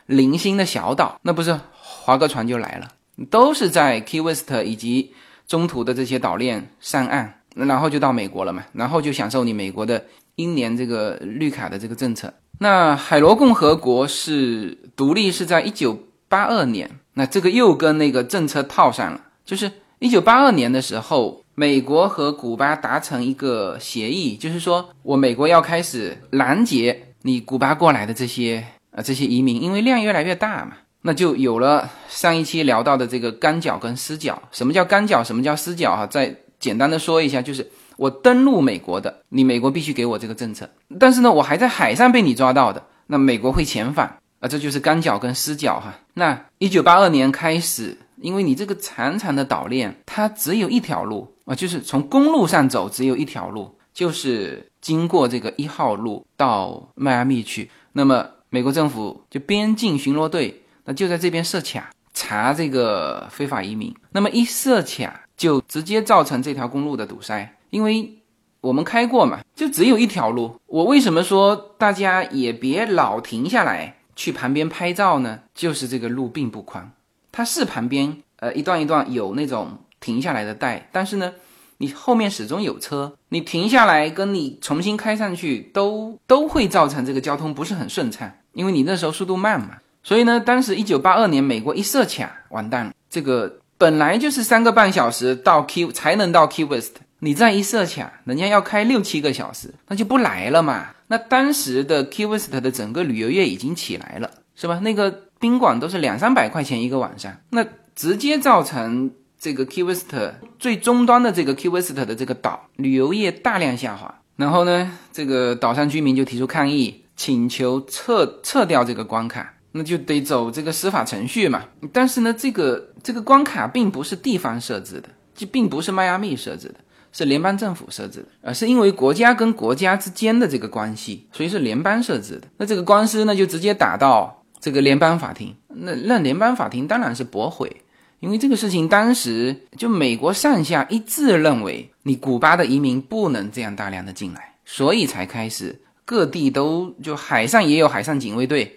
Speaker 1: 零星的小岛，那不是？划个船就来了，都是在 Key West 以及中途的这些岛链上岸，然后就到美国了嘛，然后就享受你美国的英年这个绿卡的这个政策。那海螺共和国是独立是在一九八二年，那这个又跟那个政策套上了，就是一九八二年的时候，美国和古巴达成一个协议，就是说我美国要开始拦截你古巴过来的这些呃这些移民，因为量越来越大嘛，那就有了上一期聊到的这个干脚跟湿脚。什么叫干脚？什么叫湿脚？哈，再简单的说一下，就是我登陆美国的，你美国必须给我这个政策，但是呢，我还在海上被你抓到的，那美国会遣返啊，这就是干脚跟湿脚哈。那一九八二年开始。因为你这个长长的岛链，它只有一条路啊，就是从公路上走，只有一条路，就是经过这个一号路到迈阿密去。那么美国政府就边境巡逻队，那就在这边设卡查这个非法移民。那么一设卡，就直接造成这条公路的堵塞。因为我们开过嘛，就只有一条路。我为什么说大家也别老停下来去旁边拍照呢？就是这个路并不宽。它是旁边呃一段一段有那种停下来的带，但是呢，你后面始终有车，你停下来跟你重新开上去都都会造成这个交通不是很顺畅，因为你那时候速度慢嘛。所以呢，当时一九八二年美国一设卡，完蛋了，这个本来就是三个半小时到 Q 才能到 Q West，你再一设卡，人家要开六七个小时，那就不来了嘛。那当时的 Q West 的整个旅游业已经起来了，是吧？那个。宾馆都是两三百块钱一个晚上，那直接造成这个 Key West 最终端的这个 Key West 的这个岛旅游业大量下滑。然后呢，这个岛上居民就提出抗议，请求撤撤掉这个关卡，那就得走这个司法程序嘛。但是呢，这个这个关卡并不是地方设置的，就并不是迈阿密设置的，是联邦政府设置的，而是因为国家跟国家之间的这个关系，所以是联邦设置的。那这个官司呢，就直接打到。这个联邦法庭，那那联邦法庭当然是驳回，因为这个事情当时就美国上下一致认为，你古巴的移民不能这样大量的进来，所以才开始各地都就海上也有海上警卫队，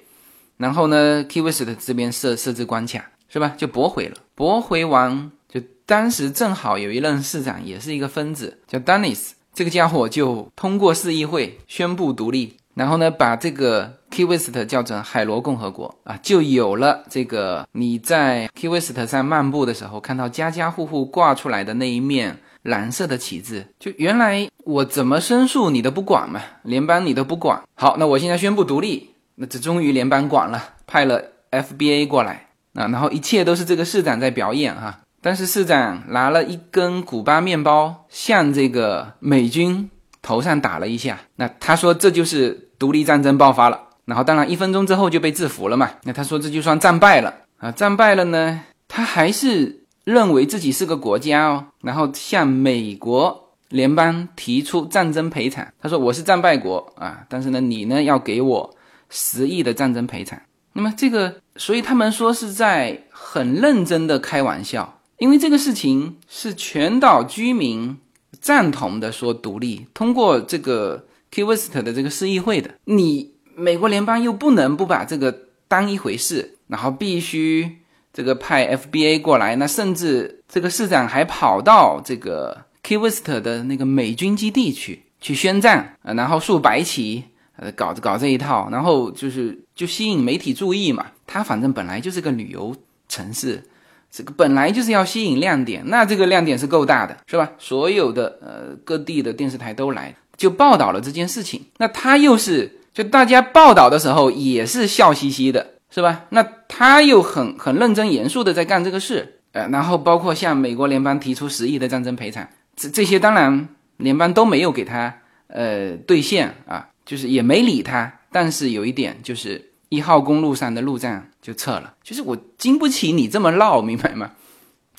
Speaker 1: 然后呢，Key West 这边设设置关卡是吧？就驳回了，驳回完就当时正好有一任市长也是一个分子叫 Dennis，这个家伙就通过市议会宣布独立。然后呢，把这个 Key West 叫成海螺共和国啊，就有了这个你在 Key West 上漫步的时候看到家家户户挂出来的那一面蓝色的旗帜。就原来我怎么申诉你都不管嘛，联邦你都不管。好，那我现在宣布独立，那这终于联邦管了，派了 FBA 过来啊，然后一切都是这个市长在表演哈。但是市长拿了一根古巴面包向这个美军。头上打了一下，那他说这就是独立战争爆发了，然后当然一分钟之后就被制服了嘛。那他说这就算战败了啊，战败了呢，他还是认为自己是个国家哦，然后向美国联邦提出战争赔偿。他说我是战败国啊，但是呢你呢要给我十亿的战争赔偿。那么这个，所以他们说是在很认真的开玩笑，因为这个事情是全岛居民。赞同的说独立，通过这个 Key West 的这个市议会的，你美国联邦又不能不把这个当一回事，然后必须这个派 FBA 过来，那甚至这个市长还跑到这个 Key West 的那个美军基地去去宣战啊，然后竖白旗，呃，搞搞这一套，然后就是就吸引媒体注意嘛。他反正本来就是个旅游城市。这个本来就是要吸引亮点，那这个亮点是够大的，是吧？所有的呃各地的电视台都来，就报道了这件事情。那他又是就大家报道的时候也是笑嘻嘻的，是吧？那他又很很认真严肃的在干这个事，呃，然后包括向美国联邦提出十亿的战争赔偿，这这些当然联邦都没有给他呃兑现啊，就是也没理他。但是有一点就是。一号公路上的路障就撤了，就是我经不起你这么闹，明白吗？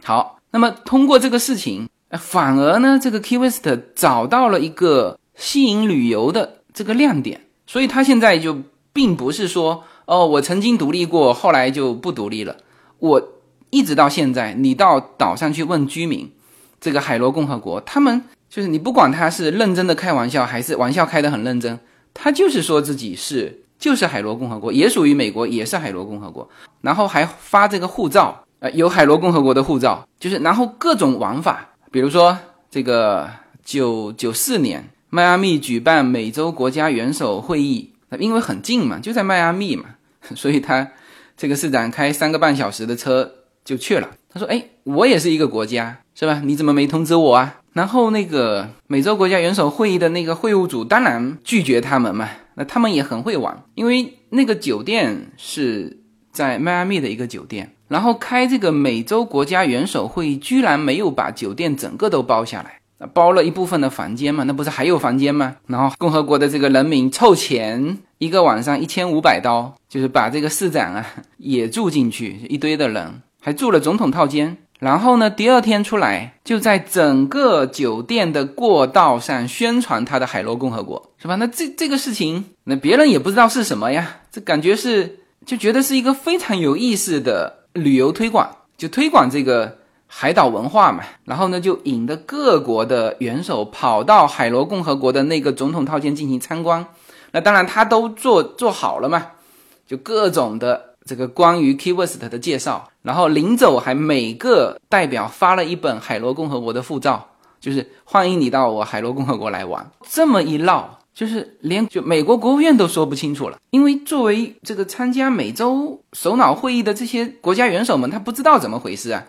Speaker 1: 好，那么通过这个事情，反而呢，这个 Key West 找到了一个吸引旅游的这个亮点，所以他现在就并不是说，哦，我曾经独立过，后来就不独立了。我一直到现在，你到岛上去问居民，这个海螺共和国，他们就是你不管他是认真的开玩笑，还是玩笑开得很认真，他就是说自己是。就是海螺共和国，也属于美国，也是海螺共和国，然后还发这个护照，呃，有海螺共和国的护照，就是然后各种玩法，比如说这个九九四年迈阿密举办美洲国家元首会议，因为很近嘛，就在迈阿密嘛，所以他这个市长开三个半小时的车就去了。他说：“哎，我也是一个国家，是吧？你怎么没通知我啊？然后那个美洲国家元首会议的那个会务组当然拒绝他们嘛。那他们也很会玩，因为那个酒店是在迈阿密的一个酒店，然后开这个美洲国家元首会议，居然没有把酒店整个都包下来，包了一部分的房间嘛，那不是还有房间吗？然后共和国的这个人民凑钱，一个晚上一千五百刀，就是把这个市长啊也住进去，一堆的人还住了总统套间。然后呢，第二天出来，就在整个酒店的过道上宣传他的海螺共和国，是吧？那这这个事情，那别人也不知道是什么呀，这感觉是就觉得是一个非常有意思的旅游推广，就推广这个海岛文化嘛。然后呢，就引得各国的元首跑到海螺共和国的那个总统套间进行参观。那当然，他都做做好了嘛，就各种的。这个关于 Key West 的介绍，然后临走还每个代表发了一本海螺共和国的护照，就是欢迎你到我海螺共和国来玩。这么一闹，就是连就美国国务院都说不清楚了，因为作为这个参加美洲首脑会议的这些国家元首们，他不知道怎么回事啊，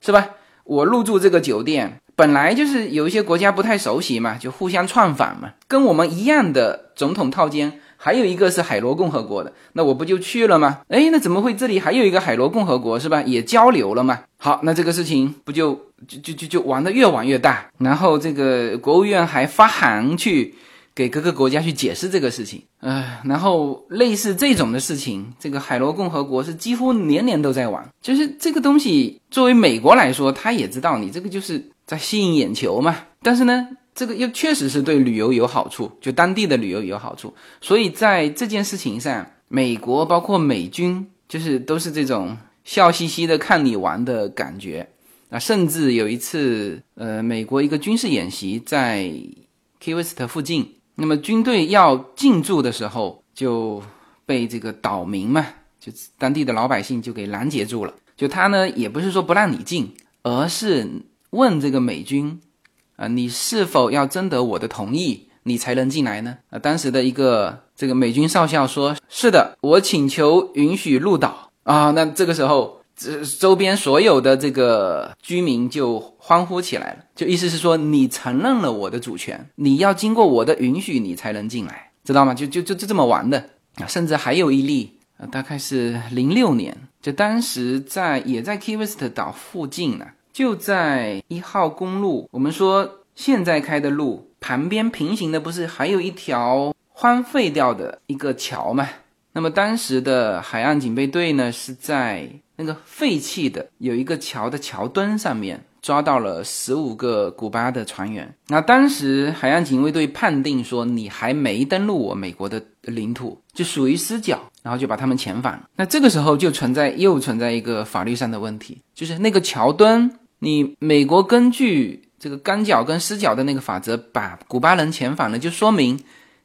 Speaker 1: 是吧？我入住这个酒店，本来就是有一些国家不太熟悉嘛，就互相串访嘛，跟我们一样的总统套间。还有一个是海螺共和国的，那我不就去了吗？哎，那怎么会这里还有一个海螺共和国是吧？也交流了吗？好，那这个事情不就就就就就玩的越玩越大，然后这个国务院还发函去给各个国家去解释这个事情，呃，然后类似这种的事情，这个海螺共和国是几乎年年都在玩，就是这个东西作为美国来说，他也知道你这个就是在吸引眼球嘛，但是呢。这个又确实是对旅游有好处，就当地的旅游有好处，所以在这件事情上，美国包括美军就是都是这种笑嘻嘻的看你玩的感觉啊，甚至有一次，呃，美国一个军事演习在 Key West 附近，那么军队要进驻的时候，就被这个岛民嘛，就当地的老百姓就给拦截住了，就他呢也不是说不让你进，而是问这个美军。啊，你是否要征得我的同意，你才能进来呢？啊，当时的一个这个美军少校说：“是的，我请求允许入岛。”啊，那这个时候，这周边所有的这个居民就欢呼起来了，就意思是说，你承认了我的主权，你要经过我的允许，你才能进来，知道吗？就就就就这么玩的啊！甚至还有一例啊，大概是零六年，就当时在也在 Key West 岛附近呢。就在一号公路，我们说现在开的路旁边平行的，不是还有一条荒废掉的一个桥吗？那么当时的海岸警备队呢，是在那个废弃的有一个桥的桥墩上面抓到了十五个古巴的船员。那当时海岸警卫队判定说，你还没登陆我美国的领土，就属于失脚。然后就把他们遣返。那这个时候就存在又存在一个法律上的问题，就是那个桥墩。你美国根据这个干脚跟湿脚的那个法则，把古巴人遣返了，就说明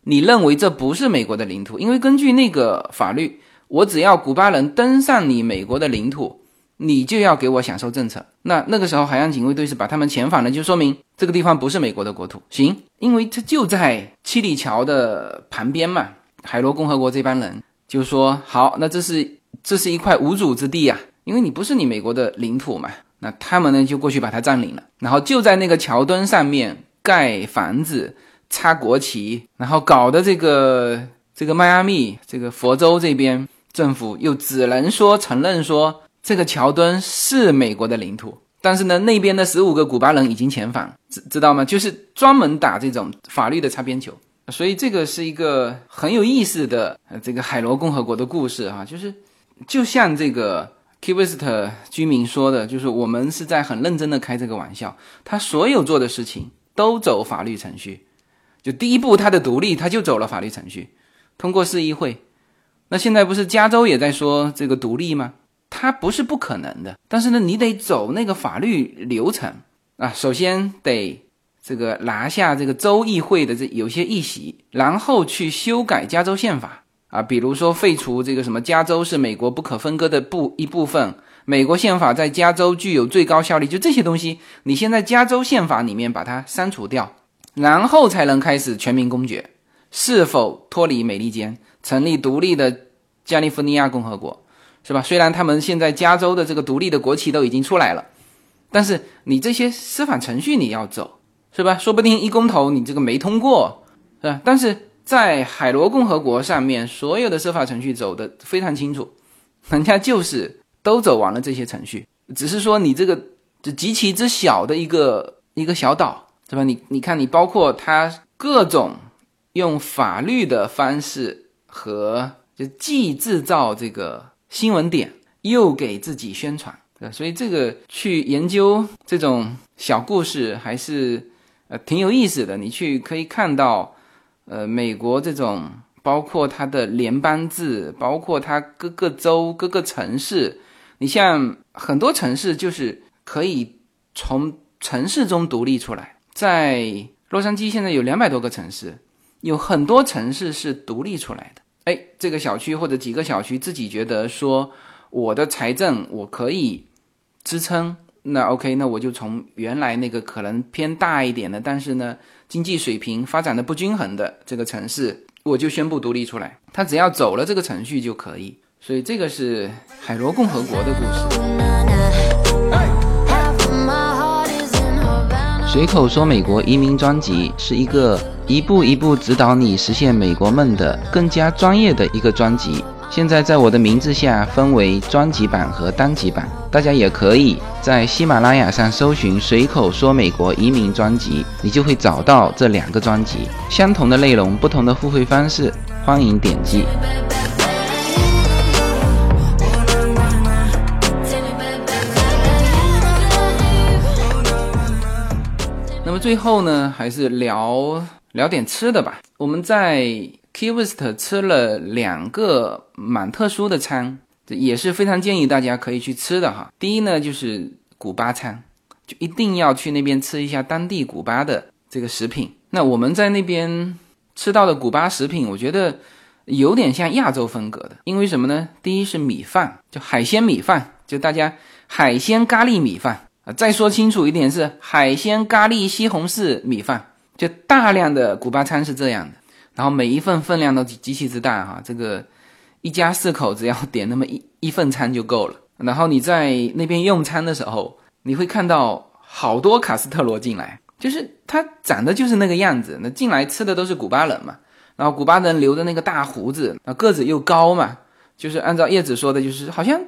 Speaker 1: 你认为这不是美国的领土，因为根据那个法律，我只要古巴人登上你美国的领土，你就要给我享受政策。那那个时候海洋警卫队是把他们遣返了，就说明这个地方不是美国的国土。行，因为它就在七里桥的旁边嘛，海螺共和国这帮人就说好，那这是这是一块无主之地呀，因为你不是你美国的领土嘛。那他们呢就过去把它占领了，然后就在那个桥墩上面盖房子、插国旗，然后搞的这个这个迈阿密这个佛州这边政府又只能说承认说这个桥墩是美国的领土，但是呢那边的十五个古巴人已经遣返，知知道吗？就是专门打这种法律的擦边球，所以这个是一个很有意思的这个海螺共和国的故事啊，就是就像这个。Key West 居民说的，就是我们是在很认真的开这个玩笑。他所有做的事情都走法律程序，就第一步他的独立，他就走了法律程序，通过市议会。那现在不是加州也在说这个独立吗？他不是不可能的，但是呢，你得走那个法律流程啊。首先得这个拿下这个州议会的这有些议席，然后去修改加州宪法。啊，比如说废除这个什么，加州是美国不可分割的部一部分，美国宪法在加州具有最高效力，就这些东西，你先在加州宪法里面把它删除掉，然后才能开始全民公决，是否脱离美利坚，成立独立的加利福尼亚共和国，是吧？虽然他们现在加州的这个独立的国旗都已经出来了，但是你这些司法程序你要走，是吧？说不定一公投你这个没通过，是吧？但是在海螺共和国上面，所有的司法程序走的非常清楚，人家就是都走完了这些程序，只是说你这个这极其之小的一个一个小岛，是吧？你你看，你包括它各种用法律的方式和就既制造这个新闻点，又给自己宣传。对所以这个去研究这种小故事还是呃挺有意思的。你去可以看到，呃，美国这种包括它的联邦制，包括它各个州、各个城市。你像很多城市就是可以从城市中独立出来。在洛杉矶现在有两百多个城市，有很多城市是独立出来的。哎，这个小区或者几个小区自己觉得说，我的财政我可以。支撑那 OK，那我就从原来那个可能偏大一点的，但是呢经济水平发展的不均衡的这个城市，我就宣布独立出来。他只要走了这个程序就可以。所以这个是海螺共和国的故事。
Speaker 2: 随口说美国移民专辑是一个一步一步指导你实现美国梦的更加专业的一个专辑。现在在我的名字下分为专辑版和单集版，大家也可以在喜马拉雅上搜寻“随口说美国移民专辑”，你就会找到这两个专辑，相同的内容，不同的付费方式，欢迎点击。
Speaker 1: 那么最后呢，还是聊聊点吃的吧，我们在。Key West 吃了两个蛮特殊的餐，这也是非常建议大家可以去吃的哈。第一呢，就是古巴餐，就一定要去那边吃一下当地古巴的这个食品。那我们在那边吃到的古巴食品，我觉得有点像亚洲风格的，因为什么呢？第一是米饭，就海鲜米饭，就大家海鲜咖喱米饭啊。再说清楚一点是海鲜咖喱西红柿米饭，就大量的古巴餐是这样的。然后每一份分量都极其之大哈，这个一家四口只要点那么一一份餐就够了。然后你在那边用餐的时候，你会看到好多卡斯特罗进来，就是他长得就是那个样子。那进来吃的都是古巴人嘛，然后古巴人留着那个大胡子，啊个子又高嘛，就是按照叶子说的，就是好像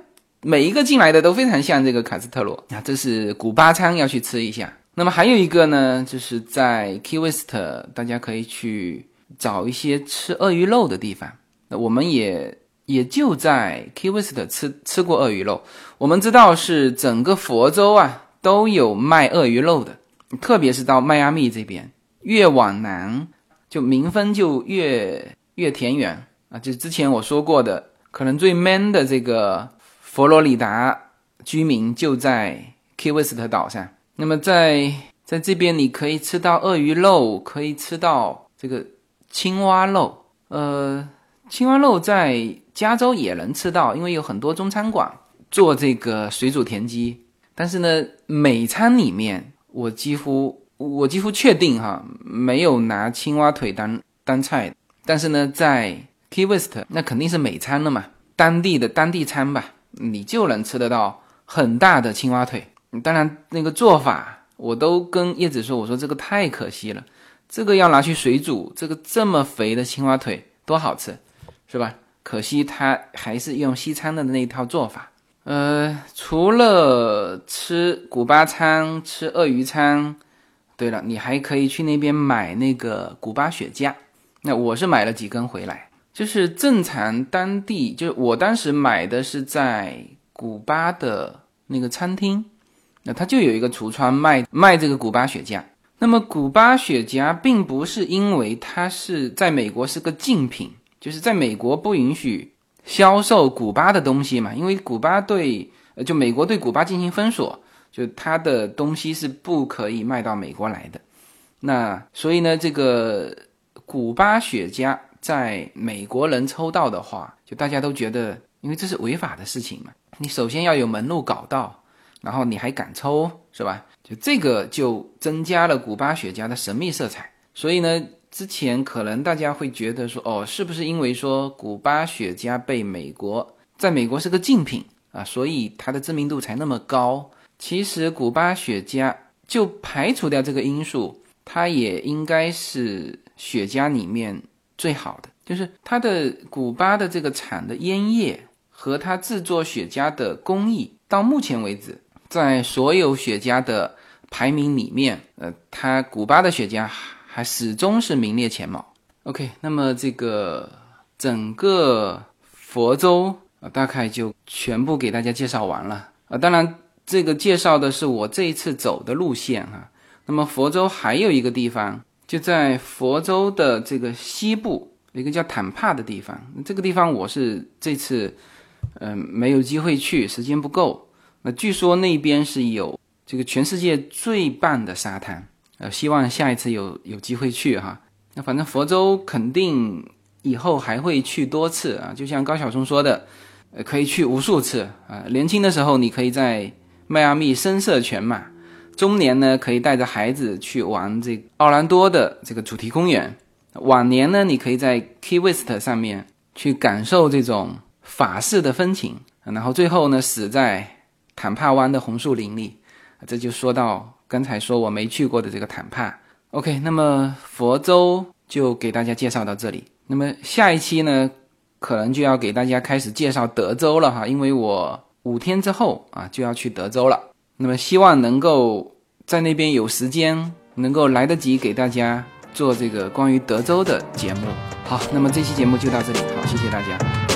Speaker 1: 每一个进来的都非常像这个卡斯特罗。啊，这是古巴餐要去吃一下。那么还有一个呢，就是在 Key West，大家可以去。找一些吃鳄鱼肉的地方，那我们也也就在 Key West 吃吃过鳄鱼肉。我们知道是整个佛州啊都有卖鳄鱼肉的，特别是到迈阿密这边，越往南就民风就越越田园啊。就之前我说过的，可能最 man 的这个佛罗里达居民就在 Key West 岛上。那么在在这边你可以吃到鳄鱼肉，可以吃到这个。青蛙肉，呃，青蛙肉在加州也能吃到，因为有很多中餐馆做这个水煮田鸡。但是呢，美餐里面我几乎我几乎确定哈，没有拿青蛙腿当当菜。但是呢，在 Key West 那肯定是美餐了嘛，当地的当地餐吧，你就能吃得到很大的青蛙腿。当然那个做法我都跟叶子说，我说这个太可惜了。这个要拿去水煮，这个这么肥的青蛙腿多好吃，是吧？可惜它还是用西餐的那一套做法。呃，除了吃古巴餐、吃鳄鱼餐，对了，你还可以去那边买那个古巴雪茄。那我是买了几根回来，就是正常当地，就是我当时买的是在古巴的那个餐厅，那他就有一个橱窗卖卖这个古巴雪茄。那么，古巴雪茄并不是因为它是在美国是个禁品，就是在美国不允许销售古巴的东西嘛？因为古巴对，呃，就美国对古巴进行封锁，就它的东西是不可以卖到美国来的。那所以呢，这个古巴雪茄在美国人抽到的话，就大家都觉得，因为这是违法的事情嘛，你首先要有门路搞到，然后你还敢抽，是吧？就这个就增加了古巴雪茄的神秘色彩，所以呢，之前可能大家会觉得说，哦，是不是因为说古巴雪茄被美国在美国是个禁品啊，所以它的知名度才那么高？其实古巴雪茄就排除掉这个因素，它也应该是雪茄里面最好的，就是它的古巴的这个产的烟叶和它制作雪茄的工艺，到目前为止，在所有雪茄的排名里面，呃，它古巴的雪茄还始终是名列前茅。OK，那么这个整个佛州啊，大概就全部给大家介绍完了啊。当然，这个介绍的是我这一次走的路线哈。那么佛州还有一个地方，就在佛州的这个西部，一个叫坦帕的地方。这个地方我是这次嗯没有机会去，时间不够。那据说那边是有这个全世界最棒的沙滩，呃，希望下一次有有机会去哈。那反正佛州肯定以后还会去多次啊，就像高晓松说的，呃，可以去无数次啊。年轻的时候你可以在迈阿密声色犬马，中年呢可以带着孩子去玩这奥兰多的这个主题公园，晚年呢你可以在 Key West 上面去感受这种法式的风情，然后最后呢死在坦帕湾的红树林里。这就说到刚才说我没去过的这个坦帕。OK，那么佛州就给大家介绍到这里。那么下一期呢，可能就要给大家开始介绍德州了哈，因为我五天之后啊就要去德州了。那么希望能够在那边有时间，能够来得及给大家做这个关于德州的节目。好，那么这期节目就到这里，好，谢谢大家。